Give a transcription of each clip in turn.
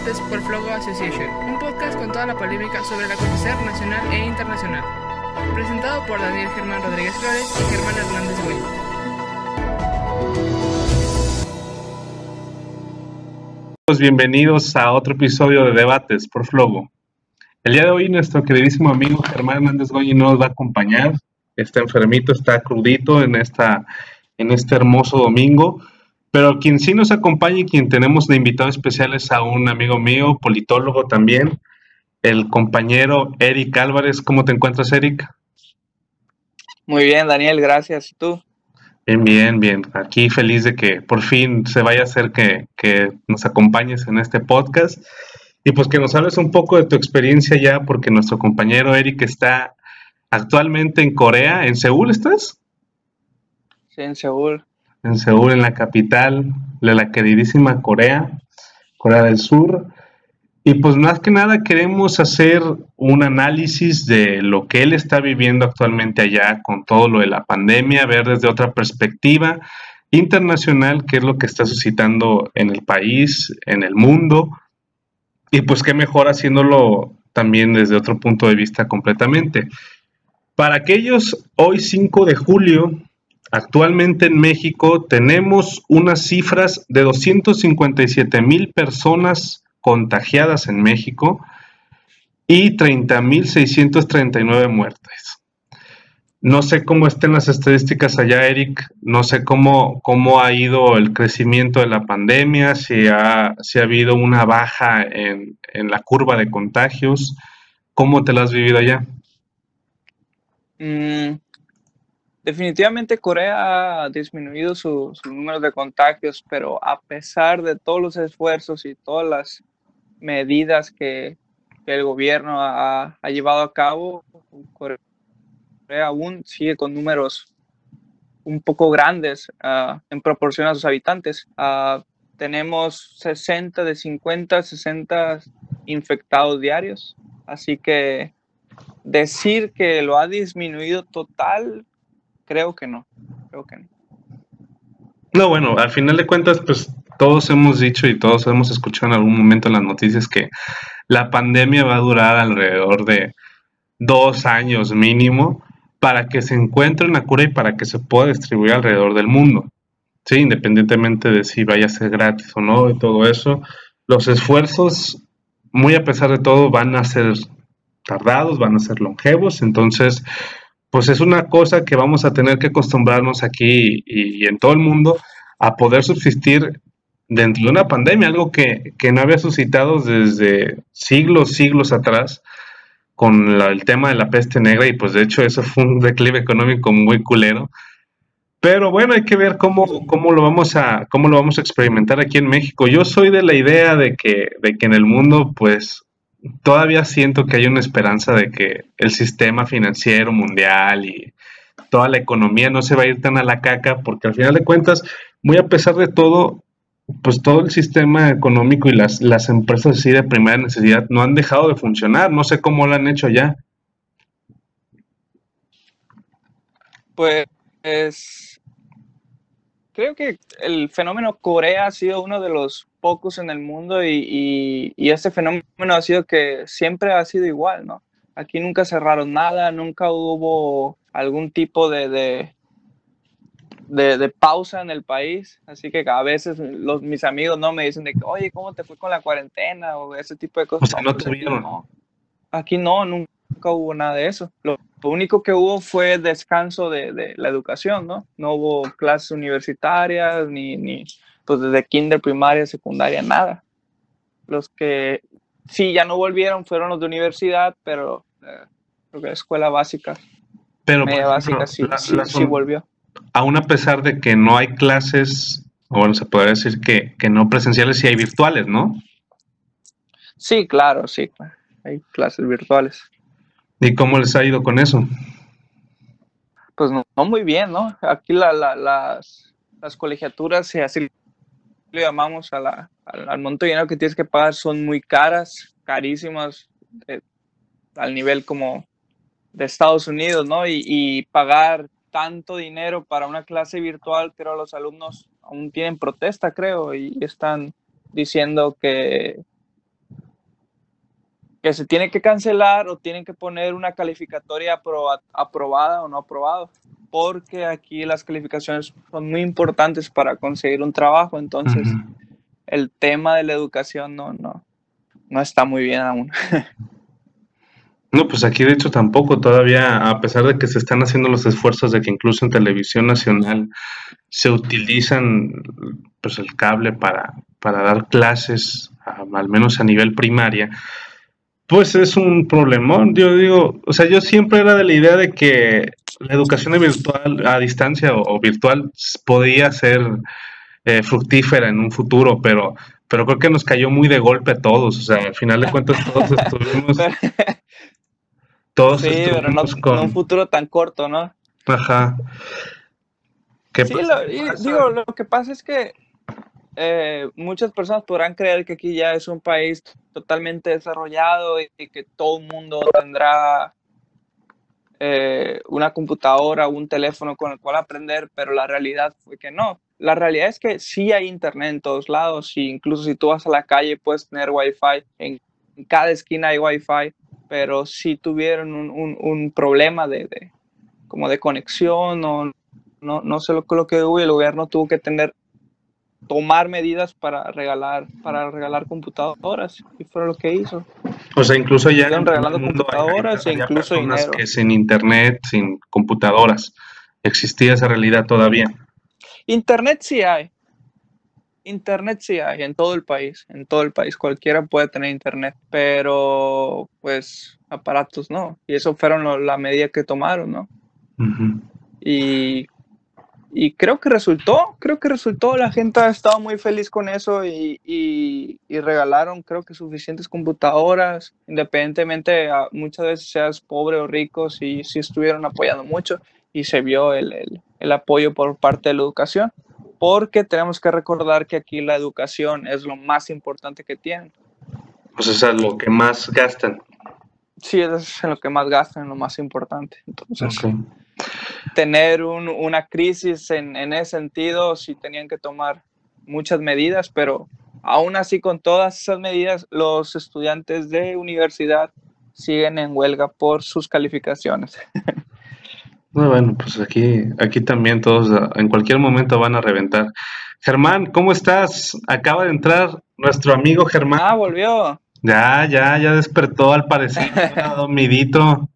Debates por Flogo Association, un podcast con toda la polémica sobre el acontecer nacional e internacional. Presentado por Daniel Germán Rodríguez Flores y Germán Hernández Güey. Pues bienvenidos a otro episodio de Debates por Flogo. El día de hoy nuestro queridísimo amigo Germán Hernández Goñi nos va a acompañar. Está enfermito, está crudito en, esta, en este hermoso domingo. Pero quien sí nos acompaña y quien tenemos de invitado especial es a un amigo mío, politólogo también, el compañero Eric Álvarez. ¿Cómo te encuentras, Eric? Muy bien, Daniel, gracias. ¿Y tú? Bien, bien, bien. Aquí feliz de que por fin se vaya a hacer que, que nos acompañes en este podcast y pues que nos hables un poco de tu experiencia ya, porque nuestro compañero Eric está actualmente en Corea, ¿en Seúl estás? Sí, en Seúl en Seúl, en la capital de la queridísima Corea, Corea del Sur. Y pues más que nada queremos hacer un análisis de lo que él está viviendo actualmente allá con todo lo de la pandemia, ver desde otra perspectiva internacional qué es lo que está suscitando en el país, en el mundo. Y pues qué mejor haciéndolo también desde otro punto de vista completamente. Para aquellos, hoy 5 de julio Actualmente en México tenemos unas cifras de 257 mil personas contagiadas en México y 30.639 muertes. No sé cómo estén las estadísticas allá, Eric. No sé cómo, cómo ha ido el crecimiento de la pandemia, si ha, si ha habido una baja en, en, la curva de contagios. ¿Cómo te la has vivido allá? Mm, Definitivamente Corea ha disminuido su, número de contagios, pero a pesar de todos los esfuerzos y todas las medidas que, el gobierno ha, llevado a cabo, Corea aún sigue con números un poco grandes ah, en proporción a sus habitantes. Uh, tenemos 60 de 50, 60 infectados diarios, así que decir que lo ha disminuido total Creo que no, creo que no. No, bueno, al final de cuentas, pues todos hemos dicho y todos hemos escuchado en algún momento en las noticias que la pandemia va a durar alrededor de dos años mínimo para que se encuentre una cura y para que se pueda distribuir alrededor del mundo. Sí, independientemente de si vaya a ser gratis o no y todo eso, los esfuerzos, muy a pesar de todo, van a ser tardados, van a ser longevos, entonces pues es una cosa que vamos a tener que acostumbrarnos aquí y, en todo el mundo a poder subsistir dentro de una pandemia, algo que, no había suscitado desde siglos, siglos atrás con el tema de la peste negra y pues de hecho eso fue un declive económico muy culero. Pero bueno, hay que ver cómo, cómo, lo vamos a, cómo lo vamos a experimentar aquí en México. Yo soy de la idea de que, de que en el mundo pues todavía siento que hay una esperanza de que el sistema financiero mundial y toda la economía no se va a ir tan a la caca, porque al final de cuentas, muy a pesar de todo, pues todo el sistema económico y las, las empresas así de primera necesidad no han dejado de funcionar. No sé cómo lo han hecho ya. Pues creo que el fenómeno Corea ha sido uno de los pocos en el mundo y, y, este fenómeno ha sido que siempre ha sido igual, ¿no? Aquí nunca cerraron nada, nunca hubo algún tipo de, de, de, pausa en el país, así que a veces los, mis amigos no me dicen de que, oye, ¿cómo te fue con la cuarentena? O ese tipo de cosas. no, te vieron. Aquí no, nunca hubo nada de eso. Lo, único que hubo fue descanso de, de, la educación, ¿no? No hubo clases universitarias ni, ni pues desde kinder, primaria, secundaria, nada. Los que sí ya no volvieron fueron los de universidad, pero eh, creo que la escuela básica, pero, media básica sí, sí, volvió. Aún a pesar de que no hay clases, o bueno, se podría decir que, que no presenciales, sí hay virtuales, ¿no? Sí, claro, sí, hay clases virtuales. ¿Y cómo les ha ido con eso? Pues no, muy bien, ¿no? Aquí la, las, las colegiaturas, así le llamamos a la, al, monto de dinero que tienes que pagar, son muy caras, carísimas, eh, al nivel como de Estados Unidos, ¿no? Y, pagar tanto dinero para una clase virtual, creo los alumnos aún tienen protesta, creo, y están diciendo que que se tiene que cancelar o tienen que poner una calificatoria aprobada o no aprobado, porque aquí las calificaciones son muy importantes para conseguir un trabajo, entonces el tema de la educación no, no, no está muy bien aún. No, pues aquí de hecho tampoco, todavía, a pesar de que se están haciendo los esfuerzos de que incluso en televisión nacional se utilizan pues el cable para, para dar clases, al menos a nivel primaria, pues es un problemón. Yo digo, o sea, yo siempre era de la idea de que la educación virtual a distancia o, virtual podía ser eh, fructífera en un futuro, pero, pero creo que nos cayó muy de golpe a todos. O sea, al final de cuentas todos estuvimos... todos sí, pero no, con... un futuro tan corto, ¿no? Ajá. sí, digo, lo que pasa es que eh, muchas personas podrán creer que aquí ya es un país totalmente desarrollado y, que todo el mundo tendrá eh, una computadora o un teléfono con el cual aprender, pero la realidad fue que no. La realidad es que sí hay internet en todos lados, y incluso si tú vas a la calle puedes tener wifi, en, en cada esquina hay wifi, pero si tuvieron un, un, problema de, como de conexión o no, no sé lo, lo que hubo, el gobierno tuvo que tener tomar medidas para regalar para regalar computadoras y fue lo que hizo. O sea, incluso ya Están regalando computadoras e incluso dinero. que sin internet, sin computadoras, existía esa realidad todavía. Internet sí hay. Internet sí hay en todo el país, en todo el país cualquiera puede tener internet, pero pues aparatos no. Y eso fueron la medida que tomaron, ¿no? Y y creo que resultó, creo que resultó, la gente ha estado muy feliz con eso y, y, regalaron creo que suficientes computadoras, independientemente muchas veces seas pobre o rico, sí, sí estuvieron apoyando mucho y se vio el, el, el, apoyo por parte de la educación, porque tenemos que recordar que aquí la educación es lo más importante que tienen. Pues es lo que más gastan. Sí, es en lo que más gastan, lo más importante. Entonces, tener una crisis en, ese sentido, sí tenían que tomar muchas medidas, pero aún así con todas esas medidas, los estudiantes de universidad siguen en huelga por sus calificaciones. Bueno, pues aquí, aquí también todos en cualquier momento van a reventar. Germán, ¿cómo estás? Acaba de entrar nuestro amigo Germán. Ah, volvió. Ya, ya, ya despertó al parecer, dormidito.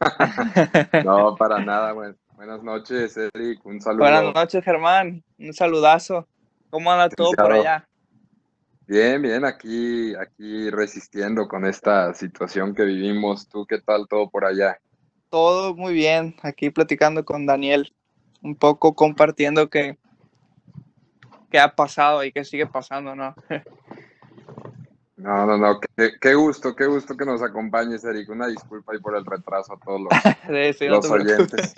no, para nada, Buenas noches, Eric. Un saludo. Buenas noches, Germán. Un saludazo. ¿Cómo anda todo por allá? Bien, bien, aquí, aquí resistiendo con esta situación que vivimos. ¿Tú qué tal todo por allá? Todo muy bien, aquí platicando con Daniel, un poco compartiendo que, qué ha pasado y qué sigue pasando, ¿no? No, no, no, qué, gusto, qué gusto que nos acompañes, Eric. Una disculpa ahí por el retraso a todos los, los oyentes.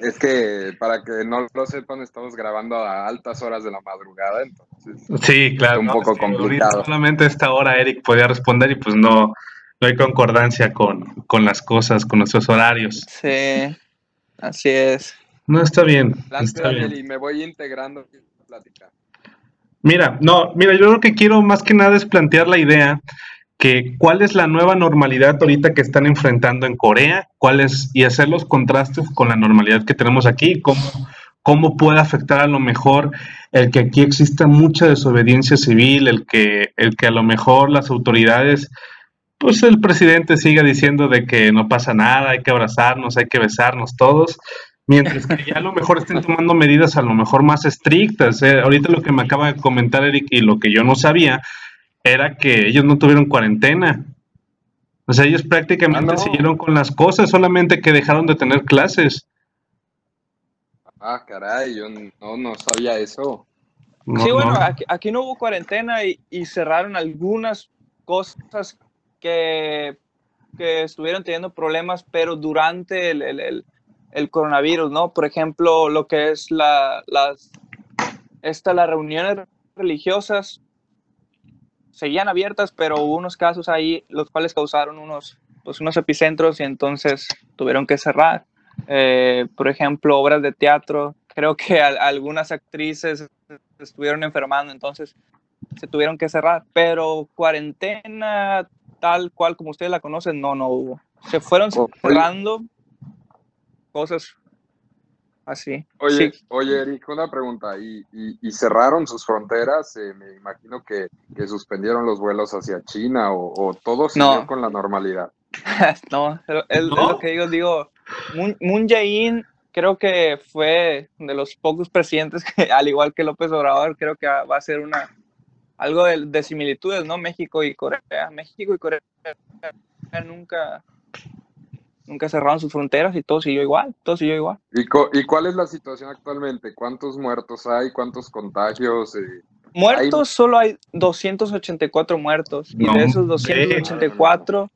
Es que para que no lo sepan, estamos grabando a altas horas de la madrugada, entonces. Sí, claro. Es un poco complicado. Solamente a esta hora Eric podía responder y pues no, no hay concordancia con, con las cosas, con nuestros horarios. Sí, así es. No, está bien. Está bien. Y me voy integrando en la plática. Mira, no, mira, yo lo que quiero más que nada es plantear la idea que cuál es la nueva normalidad ahorita que están enfrentando en Corea, cuál es, y hacer los contrastes con la normalidad que tenemos aquí, cómo, cómo puede afectar a lo mejor el que aquí exista mucha desobediencia civil, el que, el que a lo mejor las autoridades, pues el presidente siga diciendo de que no pasa nada, hay que abrazarnos, hay que besarnos todos, Mientras que ya a lo mejor estén tomando medidas a lo mejor más estrictas. ¿eh? Ahorita lo que me acaba de comentar Eric y lo que yo no sabía era que ellos no tuvieron cuarentena. O sea, ellos prácticamente ah, siguieron con las cosas, solamente que dejaron de tener clases. Ah, caray, yo no, no sabía eso. sí, bueno, Aquí, no hubo cuarentena y, cerraron algunas cosas que, que, estuvieron teniendo problemas, pero durante el, el coronavirus, ¿no? Por ejemplo, lo que es la, las, esta, las reuniones religiosas seguían abiertas, pero hubo unos casos ahí los cuales causaron unos, pues, unos epicentros y entonces tuvieron que cerrar. Eh, por ejemplo, obras de teatro, creo que algunas actrices estuvieron enfermando, entonces se tuvieron que cerrar, pero cuarentena tal cual como ustedes la conocen, no, no hubo. Se fueron cerrando cosas así. Oye, oye, Eric, una pregunta. ¿Y, y, cerraron sus fronteras? Eh, me imagino que, que, suspendieron los vuelos hacia China o, o todo siguió con la normalidad. no, es, lo que digo, digo, Moon, Moon Jae-in creo que fue de los pocos presidentes que, al igual que López Obrador, creo que va a ser una algo de, similitudes, ¿no? México y Corea. México y Corea nunca, nunca cerraron sus fronteras y todo siguió igual, todo siguió igual. ¿Y, ¿Y cuál es la situación actualmente? ¿Cuántos muertos hay? ¿Cuántos contagios? Eh, muertos solo hay 284 muertos y de esos 284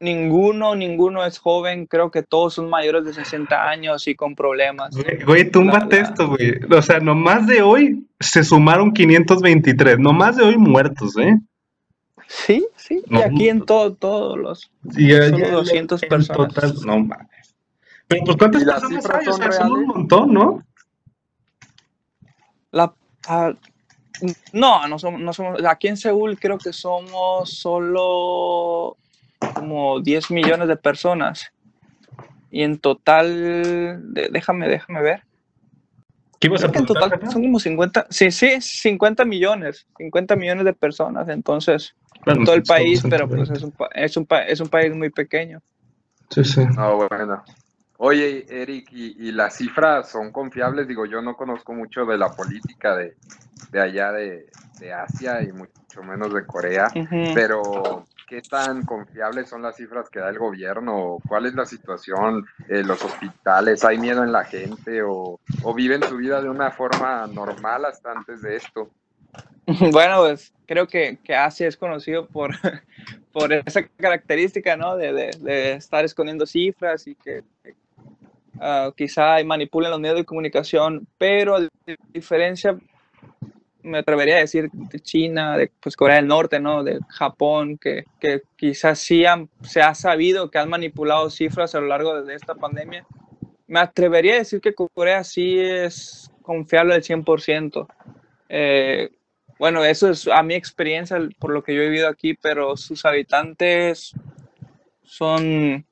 ninguno, ninguno es joven, creo que todos son mayores de 60 años y con problemas. Güey, túmbate esto, güey. O sea, nomás de hoy se sumaron 523, nomás de hoy muertos, ¿eh? Sí, sí, y aquí en todo, todos los... Sí, solo 200 personas. Total, no mames. Pero pues ¿cuántas personas hay? O sea, son un montón, ¿no? La... Ah, no, no somos, no somos... Aquí en Seúl creo que somos solo como 10 millones de personas. Y en total, déjame, déjame ver. ¿Qué vas a en total son como 50, sí, sí, 50 millones, 50 millones de personas, entonces, en todo el país, pero pues es un, es, un, es un país muy pequeño. Sí, sí. bueno. Oye, Eric, ¿y, las cifras son confiables? Digo, yo no conozco mucho de la política de, de allá de, de, Asia y mucho menos de Corea, pero ¿qué tan confiables son las cifras que da el gobierno? ¿Cuál es la situación en los hospitales? ¿Hay miedo en la gente o, viven su vida de una forma normal hasta antes de esto? Bueno, pues creo que, que Asia es conocido por, por esa característica, ¿no? De, de, estar escondiendo cifras y que uh, quizá manipulen los medios de comunicación, pero a diferencia me atrevería a decir de China, de pues, Corea del Norte, ¿no? de Japón, que, que quizás sí han, se ha sabido que han manipulado cifras a lo largo de esta pandemia. Me atrevería a decir que Corea sí es confiable al 100%. Eh, bueno, eso es a mi experiencia, por lo que yo he vivido aquí, pero sus habitantes son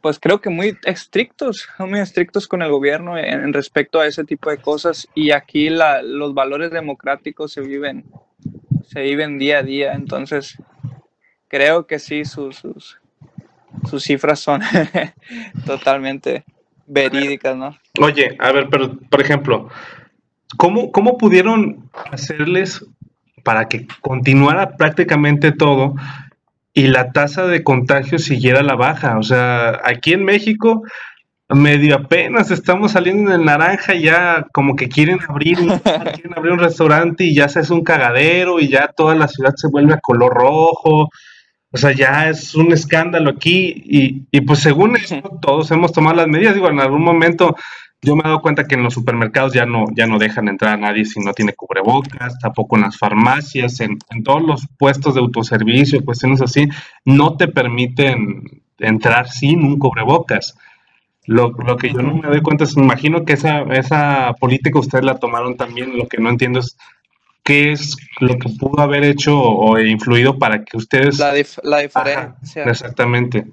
pues creo que muy estrictos, muy estrictos con el gobierno en, respecto a ese tipo de cosas y aquí la, los valores democráticos se viven, se viven día a día, entonces creo que sí, sus, sus, sus cifras son totalmente verídicas, ¿no? Oye, a ver, pero por ejemplo, ¿cómo, cómo pudieron hacerles para que continuara prácticamente todo y la tasa de contagio siguiera la baja. O sea, aquí en México medio apenas estamos saliendo en el naranja, ya como que quieren abrir un, quieren abrir un restaurante y ya se hace un cagadero y ya toda la ciudad se vuelve a color rojo. O sea, ya es un escándalo aquí y, y pues según eso todos hemos tomado las medidas. Digo, en algún momento yo me he dado cuenta que en los supermercados ya no, ya no dejan entrar a nadie si no tiene cubrebocas, tampoco en las farmacias, en, todos los puestos de autoservicio, cuestiones así, no te permiten entrar sin un cubrebocas. Lo, que yo no me doy cuenta es, imagino que esa, esa política ustedes la tomaron también, lo que no entiendo es qué es lo que pudo haber hecho o, influido para que ustedes... La, la diferencia. exactamente.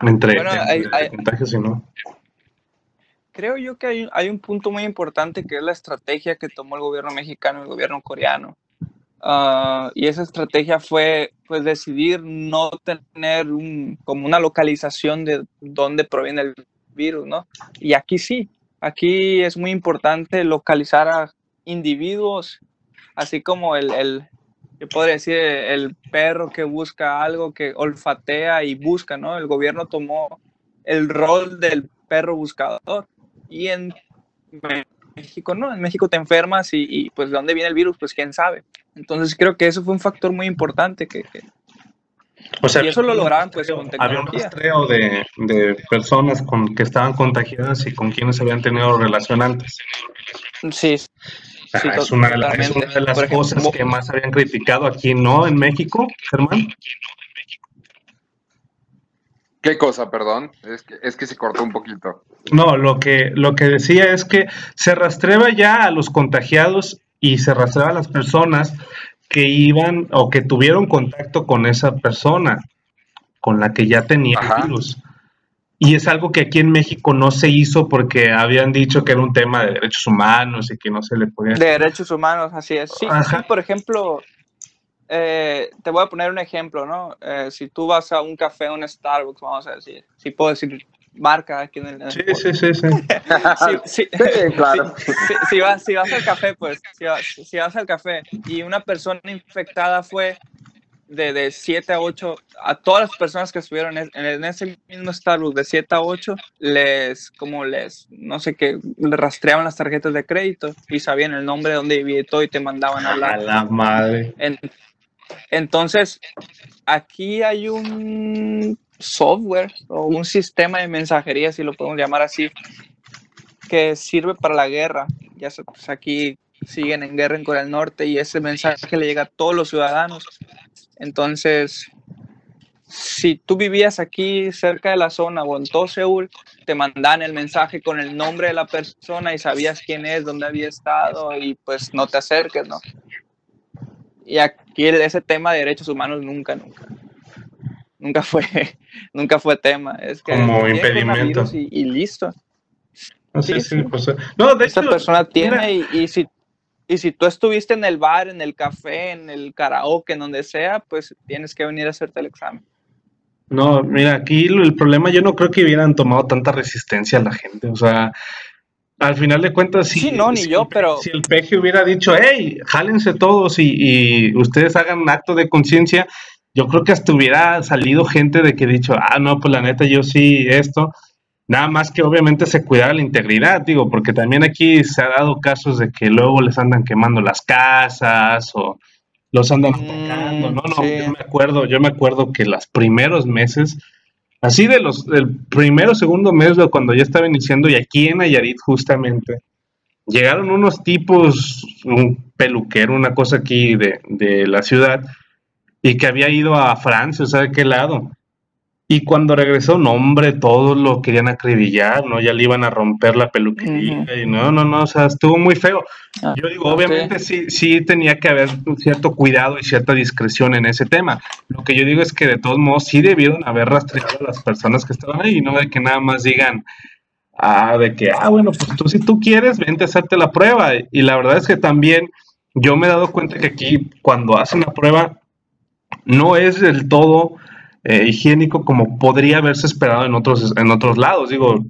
Entre, entre contagios y no creo yo que hay, hay, un punto muy importante que es la estrategia que tomó el gobierno mexicano y el gobierno coreano. Ah, y esa estrategia fue pues decidir no tener un, como una localización de dónde proviene el virus, ¿no? Y aquí sí, aquí es muy importante localizar a individuos, así como el, el yo podría decir, el perro que busca algo, que olfatea y busca, ¿no? El gobierno tomó el rol del perro buscador y en México no, en México te enfermas y, pues de dónde viene el virus, pues quién sabe. Entonces creo que eso fue un factor muy importante que, o sea, y eso lo lograban pues con tecnología. Había un rastreo de, de, personas con que estaban contagiadas y con quienes habían tenido relación antes. Sí. sí es, una, es, una, de las cosas que más habían criticado aquí, ¿no? En México, Germán. ¿Qué cosa, perdón? Es que, es que se cortó un poquito. No, lo que, lo que decía es que se rastreaba ya a los contagiados y se rastreaba a las personas que iban o que tuvieron contacto con esa persona con la que ya tenía el virus. Y es algo que aquí en México no se hizo porque habían dicho que era un tema de derechos humanos y que no se le podía... De derechos humanos, así es. Sí, por ejemplo, eh, te voy a poner un ejemplo, ¿no? Eh, si tú vas a un café, un Starbucks, vamos a decir, si puedo decir marca aquí en el... Sí, sí, sí, sí. sí, claro. Si, vas, si vas al café, pues, si vas, si vas al café y una persona infectada fue de, de 7 a 8, a todas las personas que estuvieron en, ese mismo Starbucks de 7 a 8, les, como les, no sé qué, le rastreaban las tarjetas de crédito y sabían el nombre de donde vivía y todo y te mandaban a hablar. A la madre. Entonces, aquí hay un software o un sistema de mensajería, si lo podemos llamar así, que sirve para la guerra. Ya pues aquí siguen en guerra en Corea del Norte y ese mensaje le llega a todos los ciudadanos entonces, si tú vivías aquí cerca de la zona o en todo Seúl, te mandan el mensaje con el nombre de la persona y sabías quién es, dónde había estado y pues no te acerques, ¿no? Y aquí ese tema de derechos humanos nunca, nunca, nunca fue, nunca fue tema. Es que como impedimento. Y, listo. No, sí, sí, pues, no, de Esa persona tiene y, y si y si tú estuviste en el bar, en el café, en el karaoke, en donde sea, pues tienes que venir a hacerte el examen. No, mira, aquí el problema yo no creo que hubieran tomado tanta resistencia a la gente. O sea, al final de cuentas, sí. Sí, no, ni yo, pero. Si el peje hubiera dicho, hey, jálense todos y, y ustedes hagan un acto de conciencia, yo creo que hasta hubiera salido gente de que dicho, ah, no, pues la neta, yo sí, esto. Nada más que obviamente se cuidara la integridad, digo, porque también aquí se ha dado casos de que luego les andan quemando las casas o los andan mm, atacando. No, no, yo me acuerdo, yo me acuerdo que los primeros meses, así de los, del primero, segundo mes de cuando ya estaba iniciando, y aquí en Nayarit justamente, llegaron unos tipos, un peluquero, una cosa aquí de, de la ciudad, y que había ido a Francia, ¿de qué lado? Y cuando regresó, no, hombre, todos lo querían acribillar, ¿no? Ya le iban a romper la peluquería y no, no, no, o sea, estuvo muy feo. Ah, Yo digo, obviamente sí, sí tenía que haber un cierto cuidado y cierta discreción en ese tema. Lo que yo digo es que de todos modos sí debieron haber rastreado a las personas que estaban ahí, no de que nada más digan, ah, de que, ah, bueno, pues tú si tú quieres, vente a hacerte la prueba. Y la verdad es que también yo me he dado cuenta que aquí cuando hacen la prueba no es del todo eh, higiénico como podría haberse esperado en otros, en otros lados. Digo,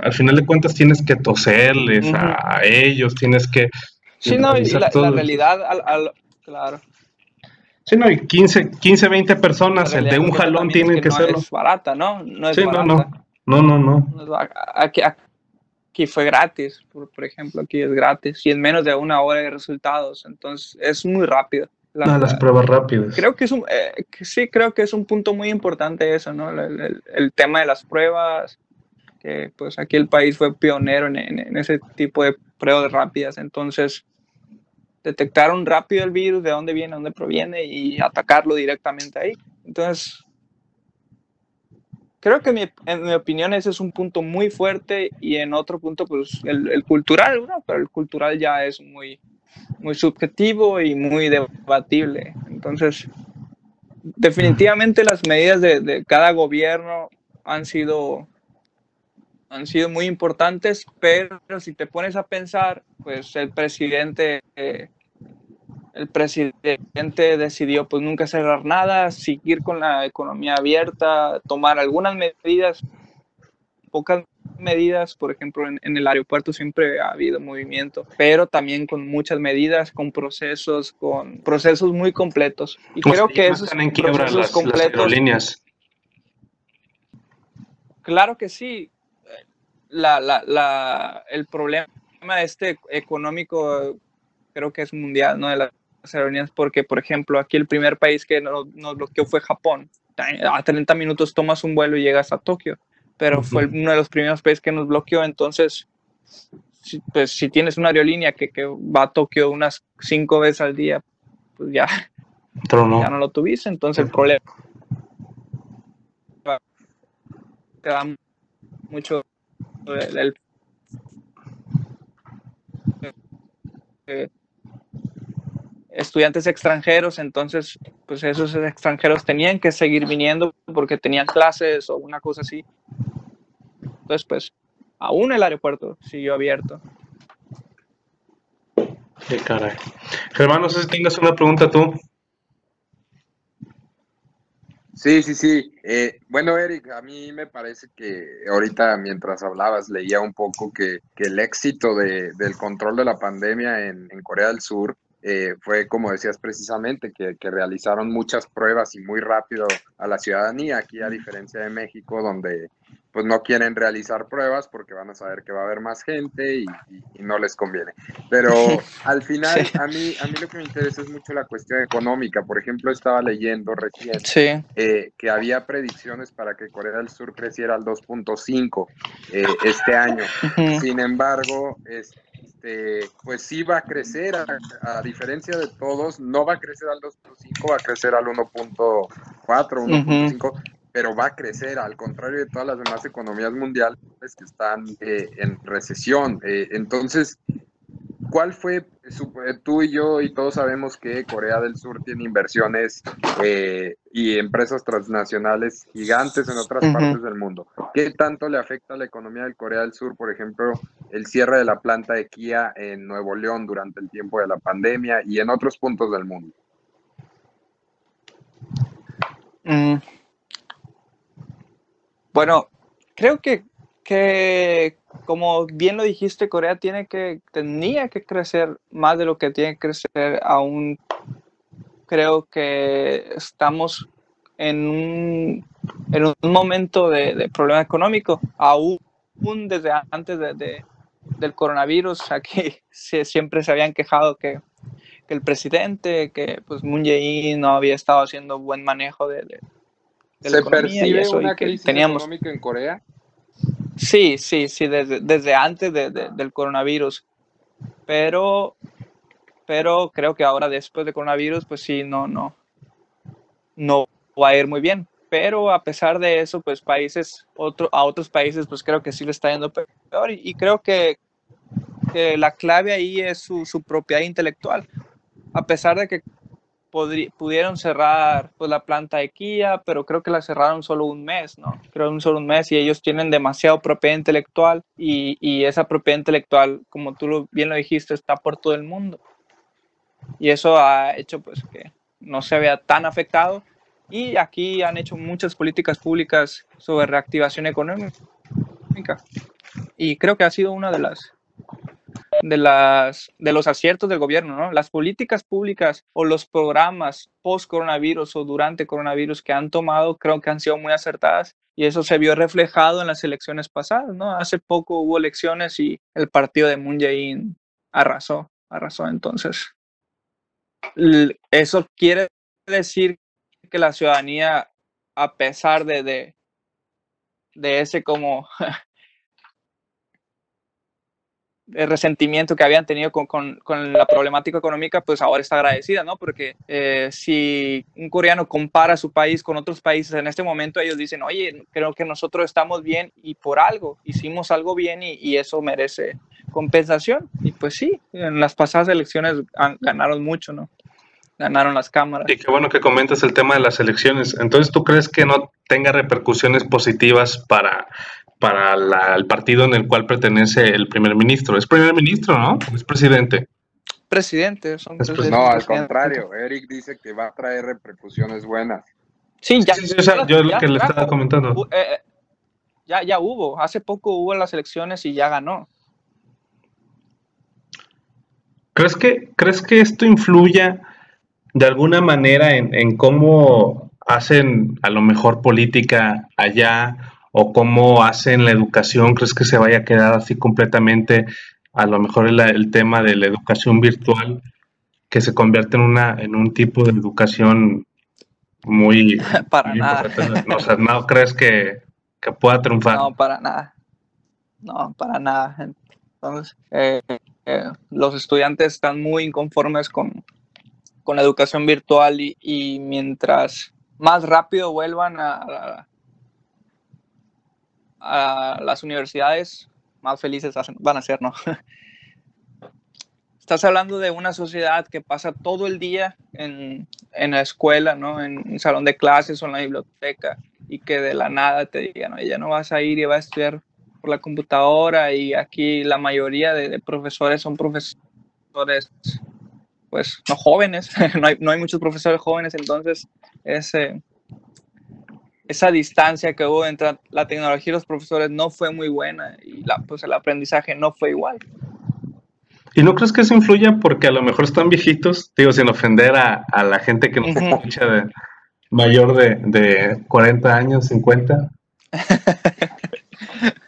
al final de cuentas tienes que toserles a ellos, tienes que... Sí, no, y la, realidad, al, claro. Sí, no, y 15, 15 20 personas de un jalón tienen que, ser... No es barata, ¿no? No es sí, barata. no, no, no, no, no. Aquí, aquí fue gratis, por, por, ejemplo, aquí es gratis y en menos de una hora de resultados, entonces es muy rápido las pruebas rápidas. Creo que es un, eh, sí, creo que es un punto muy importante eso, ¿no? El, tema de las pruebas, que pues aquí el país fue pionero en, ese tipo de pruebas rápidas, entonces detectaron rápido el virus, de dónde viene, dónde proviene y atacarlo directamente ahí. Entonces, creo que en mi opinión ese es un punto muy fuerte y en otro punto, pues el, el cultural, ¿no? Pero el cultural ya es muy, muy subjetivo y muy debatible. Entonces, definitivamente las medidas de, cada gobierno han sido, han sido muy importantes, pero si te pones a pensar, pues el presidente, el presidente decidió pues nunca cerrar nada, seguir con la economía abierta, tomar algunas medidas, pocas medidas, por ejemplo, en, el aeropuerto siempre ha habido movimiento, pero también con muchas medidas, con procesos, con procesos muy completos. Y creo que esos están en quiebra las, aerolíneas. Claro que sí. La, la, la, el problema este económico creo que es mundial, ¿no? De las aerolíneas, porque, por ejemplo, aquí el primer país que nos, nos bloqueó fue Japón. A 30 minutos tomas un vuelo y llegas a Tokio pero fue uno de los primeros países que nos bloqueó. Entonces, si, pues si tienes una aerolínea que, que, va a Tokio unas cinco veces al día, pues ya, ya no lo tuviste. Entonces, el problema te da mucho el, estudiantes extranjeros, entonces pues esos extranjeros tenían que seguir viniendo porque tenían clases o una cosa así. Entonces pues aún el aeropuerto siguió abierto. Qué caray. Germán, no sé si tengas una pregunta tú. Sí, sí, sí. Eh, bueno, Eric, a mí me parece que ahorita mientras hablabas leía un poco que, el éxito de, del control de la pandemia en, en Corea del Sur eh, fue, como decías precisamente, que, realizaron muchas pruebas y muy rápido a la ciudadanía, aquí a diferencia de México, donde pues no quieren realizar pruebas porque van a saber que va a haber más gente y, no les conviene. Pero al final, a, mí, a mí lo que me interesa es mucho la cuestión económica. Por ejemplo, estaba leyendo recién eh, que había predicciones para que Corea del Sur creciera al 2.5 eh, este año. Sin embargo, este pues sí va a crecer, a, diferencia de todos, no va a crecer al 2.5, va a crecer al 1.4, 1.5, pero va a crecer, al contrario de todas las demás economías mundiales que están eh, en recesión. Eh, entonces, ¿cuál fue, eh, tú y yo y todos sabemos que Corea del Sur tiene inversiones eh, y empresas transnacionales gigantes en otras partes del mundo? ¿Qué tanto le afecta a la economía de Corea del Sur, por ejemplo, el cierre de la planta de Kia en Nuevo León durante el tiempo de la pandemia y en otros puntos del mundo? Mm. Bueno, creo que, que como bien lo dijiste, Corea tiene que, tenía que crecer más de lo que tiene que crecer. Aún creo que estamos en un, en un momento de, problema económico, aún desde antes de, del coronavirus. Aquí siempre se habían quejado que, que, el presidente, que pues Moon Jae-in no había estado haciendo buen manejo de, de, ¿Se la percibe una crisis teníamos, económica en Corea? Sí, sí, sí, desde, desde antes del coronavirus. Pero, pero creo que ahora después del coronavirus, pues sí, no, no, no va a ir muy bien. Pero a pesar de eso, pues países, otro, a otros países, pues creo que sí le está yendo peor. Y, creo que, que, la clave ahí es su, su propiedad intelectual. A pesar de que pudieron cerrar pues, la planta de Kia, pero creo que la cerraron solo un mes, ¿no? Creo un solo un mes y ellos tienen demasiado propiedad intelectual y, y esa propiedad intelectual, como tú bien lo dijiste, está por todo el mundo. Y eso ha hecho pues que no se vea tan afectado y aquí han hecho muchas políticas públicas sobre reactivación económica y creo que ha sido una de las de, las, de los aciertos del gobierno, ¿no? Las políticas públicas o los programas post-coronavirus o durante coronavirus que han tomado creo que han sido muy acertadas y eso se vio reflejado en las elecciones pasadas, ¿no? Hace poco hubo elecciones y el partido de Moon Jae-in arrasó, arrasó entonces. Eso quiere decir que la ciudadanía, a pesar de, de, de ese como el resentimiento que habían tenido con, con, con, la problemática económica, pues ahora está agradecida, ¿no? Porque eh, si un coreano compara su país con otros países en este momento, ellos dicen, oye, creo que nosotros estamos bien y por algo, hicimos algo bien y, y eso merece compensación. Y pues sí, en las pasadas elecciones ganaron mucho, ¿no? Ganaron las cámaras. Y qué bueno que comentas el tema de las elecciones. Entonces, ¿tú crees que no tenga repercusiones positivas para para el partido en el cual pertenece el primer ministro. Es primer ministro, ¿no? Es presidente. Presidente, son No, al contrario, Eric dice que va a traer repercusiones buenas. Sí, ya. yo es lo que le estaba comentando. Eh, eh, ya, ya hubo, hace poco hubo las elecciones y ya ganó. ¿Crees que, ¿crees que esto influya de alguna manera en, en cómo hacen a lo mejor política allá o cómo hacen la educación? ¿Crees que se vaya a quedar así completamente? A lo mejor el, el tema de la educación virtual, que se convierte en, una, en un tipo de educación muy... para nada. No, o sea, ¿no crees que, que, pueda triunfar? No, para nada. No, para nada. Entonces, eh, eh, los estudiantes están muy inconformes con, con la educación virtual y, y, mientras más rápido vuelvan a, a las universidades, más felices van a ser, ¿no? estás hablando de una sociedad que pasa todo el día en, en la escuela, ¿no? En un salón de clases o en la biblioteca y que de la nada te digan, no, ya no vas a ir y vas a estudiar por la computadora y aquí la mayoría de, profesores son profesores pues no jóvenes, no, hay, no, hay, muchos profesores jóvenes, entonces ese, esa distancia que hubo entre la tecnología y los profesores no fue muy buena y la, pues el aprendizaje no fue igual. ¿Y no crees que eso influya porque a lo mejor están viejitos? Digo, sin ofender a, a la gente que nos escucha de mayor de, de 40 años, 50.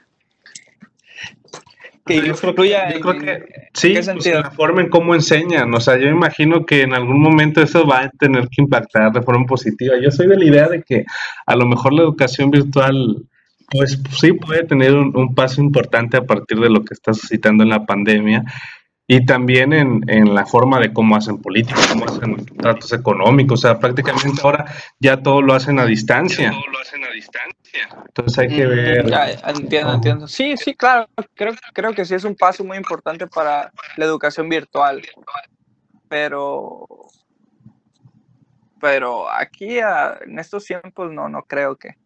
que yo creo, que sí, pues, la forma en cómo enseñan, o sea, yo imagino que en algún momento eso va a tener que impactar de forma positiva. Yo soy de la idea de que a lo mejor la educación virtual, pues sí puede tener un paso importante a partir de lo que está suscitando en la pandemia y también en, en, la forma de cómo hacen política, cómo hacen tratos económicos. O sea, prácticamente ahora ya todo lo hacen a distancia. todo lo hacen a distancia. Entonces hay que mm, ver. entiendo, entiendo. Sí, sí, claro. Creo, creo que sí es un paso muy importante para la educación virtual. Pero. Pero aquí en estos tiempos no, no creo que,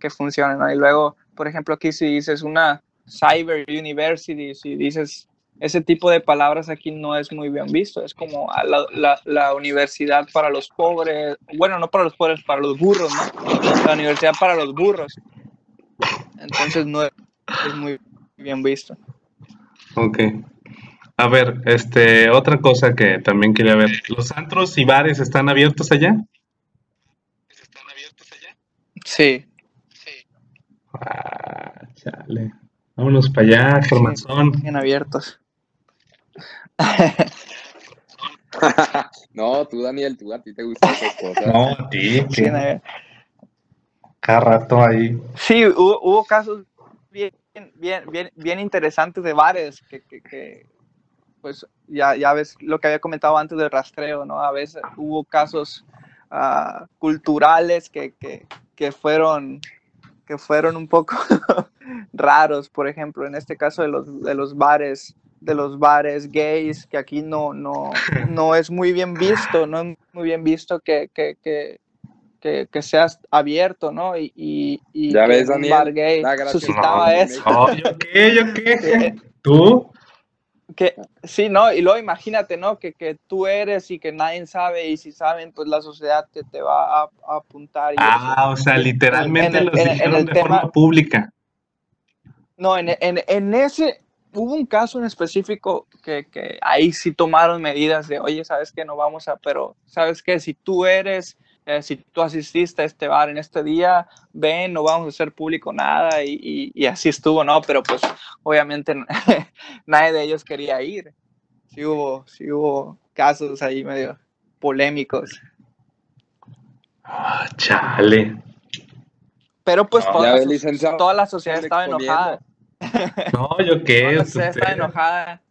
que funcione. ¿no? Y luego, por ejemplo, aquí si dices una cyber university, si dices ese tipo de palabras aquí no es muy bien visto. Es como la, la, la, universidad para los pobres, bueno, no para los pobres, para los burros, ¿no? La universidad para los burros. Entonces no es, muy bien visto. Ok. A ver, este, otra cosa que también quería ver. ¿Los antros y bares están abiertos allá? ¿Están abiertos allá? Sí. Sí. Ah, chale. Vámonos para allá, Germán. bien abiertos. no, tú, Daniel, tú a ti te gustan esas cosas. No, a ti. Cada rato ahí. Sí, hubo, casos bien, bien, bien, bien interesantes de bares que, que, pues ya, ya ves lo que había comentado antes del rastreo, ¿no? A veces hubo casos uh, culturales que, que, que, fueron que fueron un poco raros, por ejemplo, en este caso de los, de los bares de los bares gays, que aquí no, no, no es muy bien visto, no es muy bien visto que, que, que, que, seas abierto, ¿no? Y, y, y ya ves, un bar gay suscitaba eso. ¿Yo qué? ¿Yo qué? ¿Tú? Que, sí, ¿no? Y luego imagínate, ¿no? Que, que tú eres y que nadie sabe y si saben, pues la sociedad te, te va a, apuntar. ah, o sea, literalmente lo dijeron de forma pública. No, en, en, en, ese, hubo un caso en específico que, que, ahí sí tomaron medidas de, oye, sabes que no vamos a, pero sabes que si tú eres, eh, si tú asististe a este bar en este día, ven, no vamos a hacer público nada y, y, así estuvo, ¿no? Pero pues obviamente nadie de ellos quería ir. Sí hubo, sí hubo casos ahí medio polémicos. Ah, chale. Pero pues toda, la, toda la sociedad estaba enojada. No, yo qué. No, sé, está enojada.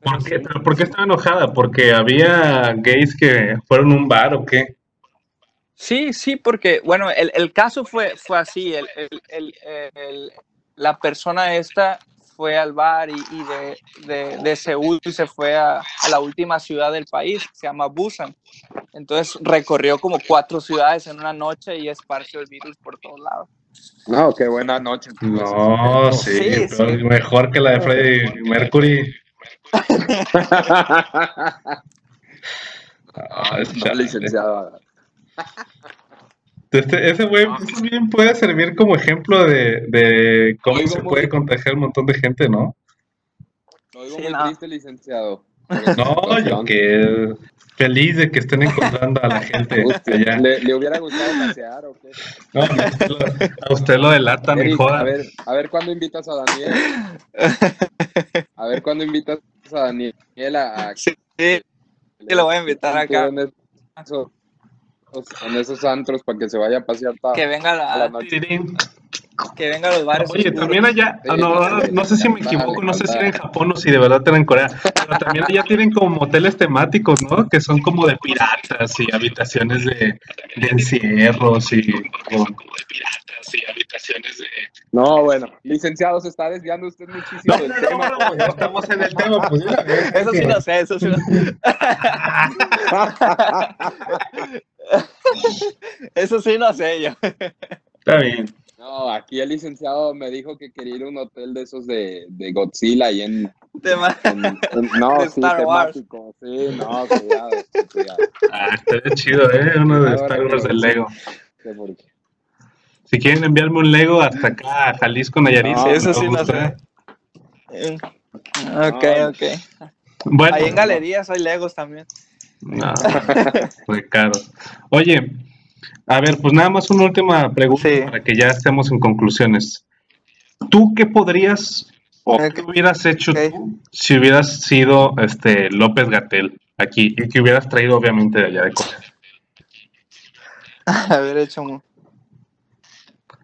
¿Por qué, ¿Por qué estaba enojada? ¿Porque había gays que fueron a un bar o qué? Sí, sí, porque, bueno, el, el caso fue, fue así. El, el, la persona esta fue al bar y, y de, de, de, Seúl se fue a, a, la última ciudad del país, se llama Busan. Entonces recorrió como cuatro ciudades en una noche y esparció el virus por todos lados. No, qué buena noche. No, sí, mejor que la de Freddie Mercury. ah, no, licenciado. Este, ese güey bien puede servir como ejemplo de, de cómo se puede contagiar un montón de gente, ¿no? Lo digo muy triste, licenciado. No, yo que feliz de que estén encontrando a la gente allá. ¿Le, hubiera gustado pasear o qué? No, a usted lo delata, mejor. A ver, a ver cuándo invitas a Daniel. A ver cuándo invitas a Daniel a... Sí, sí, lo voy a invitar acá. En esos, antros para que se vaya a pasear. Que venga la, la noche que venga a los bares. Oye, también allá, ah, no, no, sé si me equivoco, no sé si era en Japón o si de verdad era en Corea, pero también allá tienen como moteles temáticos, ¿no? Que son como de piratas y habitaciones de, de encierros y... Como de piratas y habitaciones de No, bueno, licenciado, se está desviando usted muchísimo del tema. No, estamos en el tema, pues Eso sí no sé, eso sí no sé. eso sí no sé yo. Está bien. No, aquí el licenciado me dijo que quería ir a un hotel de esos de, de Godzilla y en, Tema. no, sí, temático. Sí, no, cuidado, cuidado. Ah, está chido, ¿eh? Uno de Star Wars del Lego. Si quieren enviarme un Lego hasta acá a Jalisco, Nayarit. No, eso sí no sé. Ok, ok. Bueno, Ahí en galerías hay Legos también. No, muy caro. Oye, a ver, pues nada más una última pregunta para que ya estemos en conclusiones. ¿Tú qué podrías o qué hubieras hecho tú si hubieras sido este López Gatel aquí y que hubieras traído obviamente de allá de Corea? Haber hecho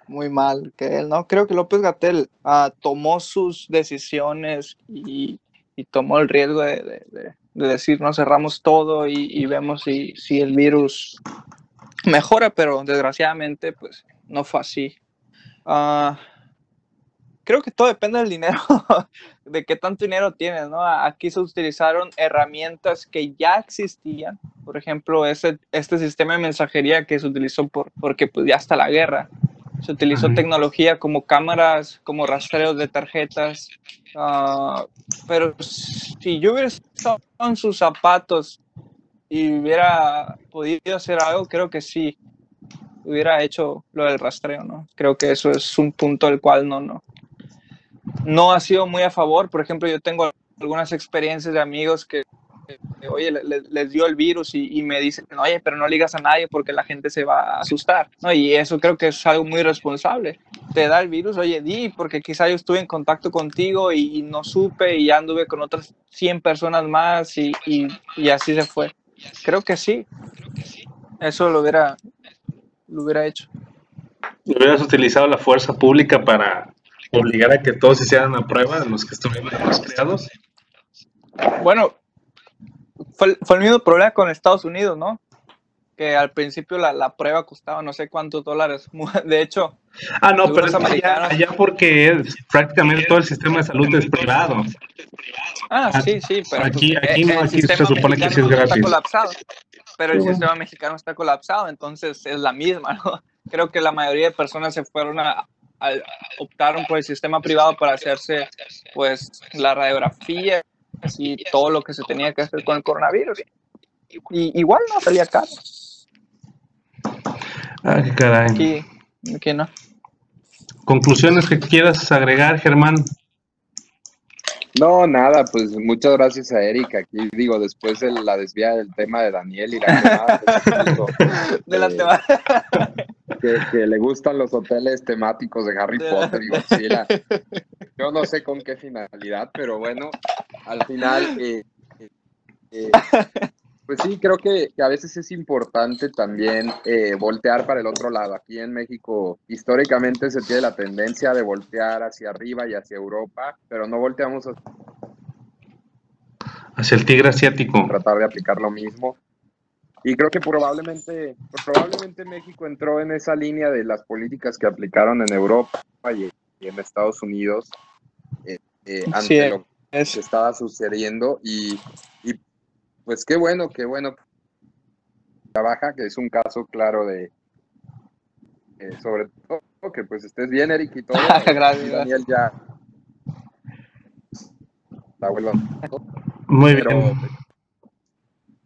muy mal que él, ¿no? Creo que López Gatel ah, tomó sus decisiones y, tomó el riesgo de, decir, no cerramos todo y, vemos si, si, el virus mejora, pero desgraciadamente, pues no fue así. Uh, creo que todo depende del dinero, de qué tanto dinero tienes, ¿no? Aquí se utilizaron herramientas que ya existían, por ejemplo, ese, este sistema de mensajería que se utilizó por, porque pues ya está la guerra. Se utilizó tecnología como cámaras, como rastreos de tarjetas, ah, pero si yo hubiera estado en sus zapatos y hubiera podido hacer algo, creo que sí, hubiera hecho lo del rastreo, ¿no? Creo que eso es un punto del cual no, no, no ha sido muy a favor. Por ejemplo, yo tengo algunas experiencias de amigos que, oye, les dio el virus y, me dicen, oye, pero no ligas a nadie porque la gente se va a asustar. ¿no? Y eso creo que es algo muy responsable. Te da el virus, oye, di, porque quizá yo estuve en contacto contigo y, no supe y ya anduve con otras 100 personas más y, y, así se fue. Creo que sí. Eso lo hubiera, lo hubiera hecho. Hubieras utilizado la fuerza pública para obligar a que todos hicieran la prueba, de los que estuvieron creados? Bueno, fue, fue, el mismo problema con Estados Unidos, ¿no? Que al principio la, la, prueba costaba no sé cuántos dólares. De hecho. Ah, no, pero es allá, allá, porque prácticamente todo el sistema de salud es privado. Ah, sí, sí, pero aquí, pues, aquí no, aquí se supone que sí es gratis. colapsado, pero el sistema mexicano está colapsado, entonces es la misma, ¿no? Creo que la mayoría de personas se fueron a, optaron por el sistema privado para hacerse pues la radiografía y todo lo que se tenía que hacer con el coronavirus. Y igual no salía caro. Ay, caray. Aquí, aquí no. Conclusiones que quieras agregar, Germán. No, nada, pues muchas gracias a Erika. Aquí digo, después de la desviada del tema de Daniel y la de la tema que, le gustan los hoteles temáticos de Harry Potter y Godzilla. Yo no sé con qué finalidad, pero bueno, al final, eh, eh, eh, pues sí, creo que, a veces es importante también voltear para el otro lado. Aquí en México, históricamente se tiene la tendencia de voltear hacia arriba y hacia Europa, pero no volteamos hacia el tigre asiático. Tratar de aplicar lo mismo. Y creo que probablemente, probablemente México entró en esa línea de las políticas que aplicaron en Europa y, en Estados Unidos eh, eh, ante lo que estaba sucediendo. Y, pues qué bueno, qué bueno trabaja, que es un caso claro de, eh, sobre todo que pues estés bien, Eric, y todo. Gracias. Daniel ya. La Muy bien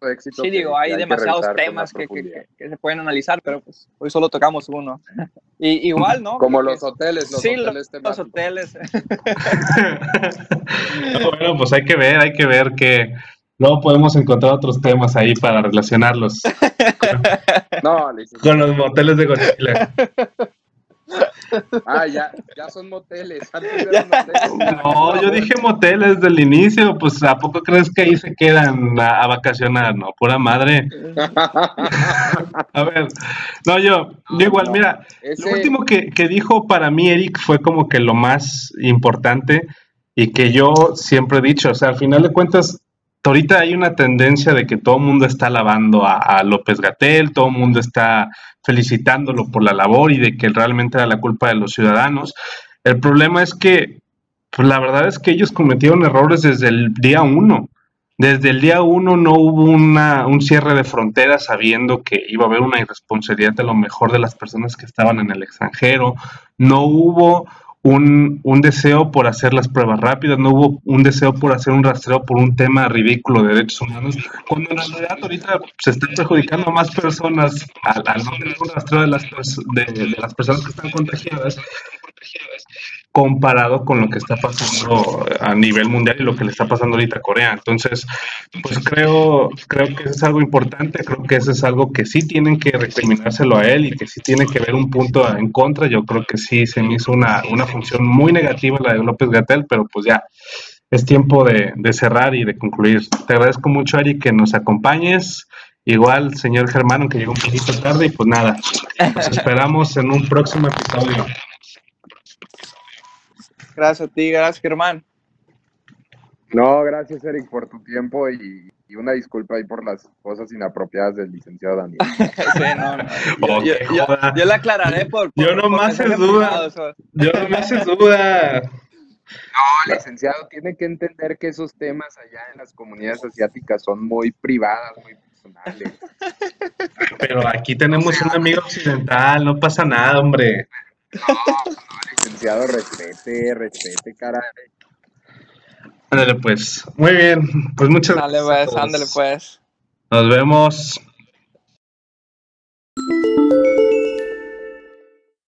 éxito. Sí, digo, hay, demasiados temas que, se pueden analizar, pero pues hoy solo tocamos uno. Y, igual, ¿no? Como los hoteles, los sí, hoteles los hoteles. bueno, pues hay que ver, hay que ver que luego podemos encontrar otros temas ahí para relacionarlos. no, con los moteles de Godzilla. Ah, ya, ya son moteles. moteles. No, yo dije moteles desde el inicio. Pues, ¿a poco crees que ahí se quedan a, vacacionar? No, pura madre. a ver, no, yo, igual, mira, lo último que, que dijo para mí Eric fue como que lo más importante y que yo siempre he dicho, o sea, al final de cuentas, ahorita hay una tendencia de que todo el mundo está alabando a, López Gatel, todo el mundo está felicitándolo por la labor y de que realmente era la culpa de los ciudadanos. El problema es que, pues la verdad es que ellos cometieron errores desde el día uno. Desde el día uno no hubo una, un cierre de fronteras sabiendo que iba a haber una irresponsabilidad de lo mejor de las personas que estaban en el extranjero. No hubo un, un, deseo por hacer las pruebas rápidas, no hubo un deseo por hacer un rastreo por un tema ridículo de derechos humanos, cuando en realidad ahorita se están perjudicando a más personas al, no tener un rastreo de las, de, de las personas que están contagiadas comparado con lo que está pasando a nivel mundial y lo que le está pasando ahorita a Corea. Entonces, pues creo, creo que eso es algo importante, creo que eso es algo que sí tienen que recriminárselo a él y que sí tiene que ver un punto en contra. Yo creo que sí se me hizo una, una función muy negativa la de López Gatel, pero pues ya es tiempo de, de cerrar y de concluir. Te agradezco mucho, Ari, que nos acompañes. Igual, señor Germán, aunque llegó un poquito tarde, y pues nada, nos esperamos en un próximo episodio. Gracias a ti, gracias Germán. No, gracias Eric por tu tiempo y, una disculpa ahí por las cosas inapropiadas del licenciado Daniel. sí, no, no. Yo, le aclararé por... yo no me haces duda. Yo no me haces duda. No, licenciado, tiene que entender que esos temas allá en las comunidades asiáticas son muy privadas, muy personales. Pero aquí tenemos un amigo occidental, no pasa nada, hombre. No, no, licenciado, respete, respete, caray. Ándale pues. Muy bien. Pues muchas gracias. Pues, ándale pues. Nos vemos.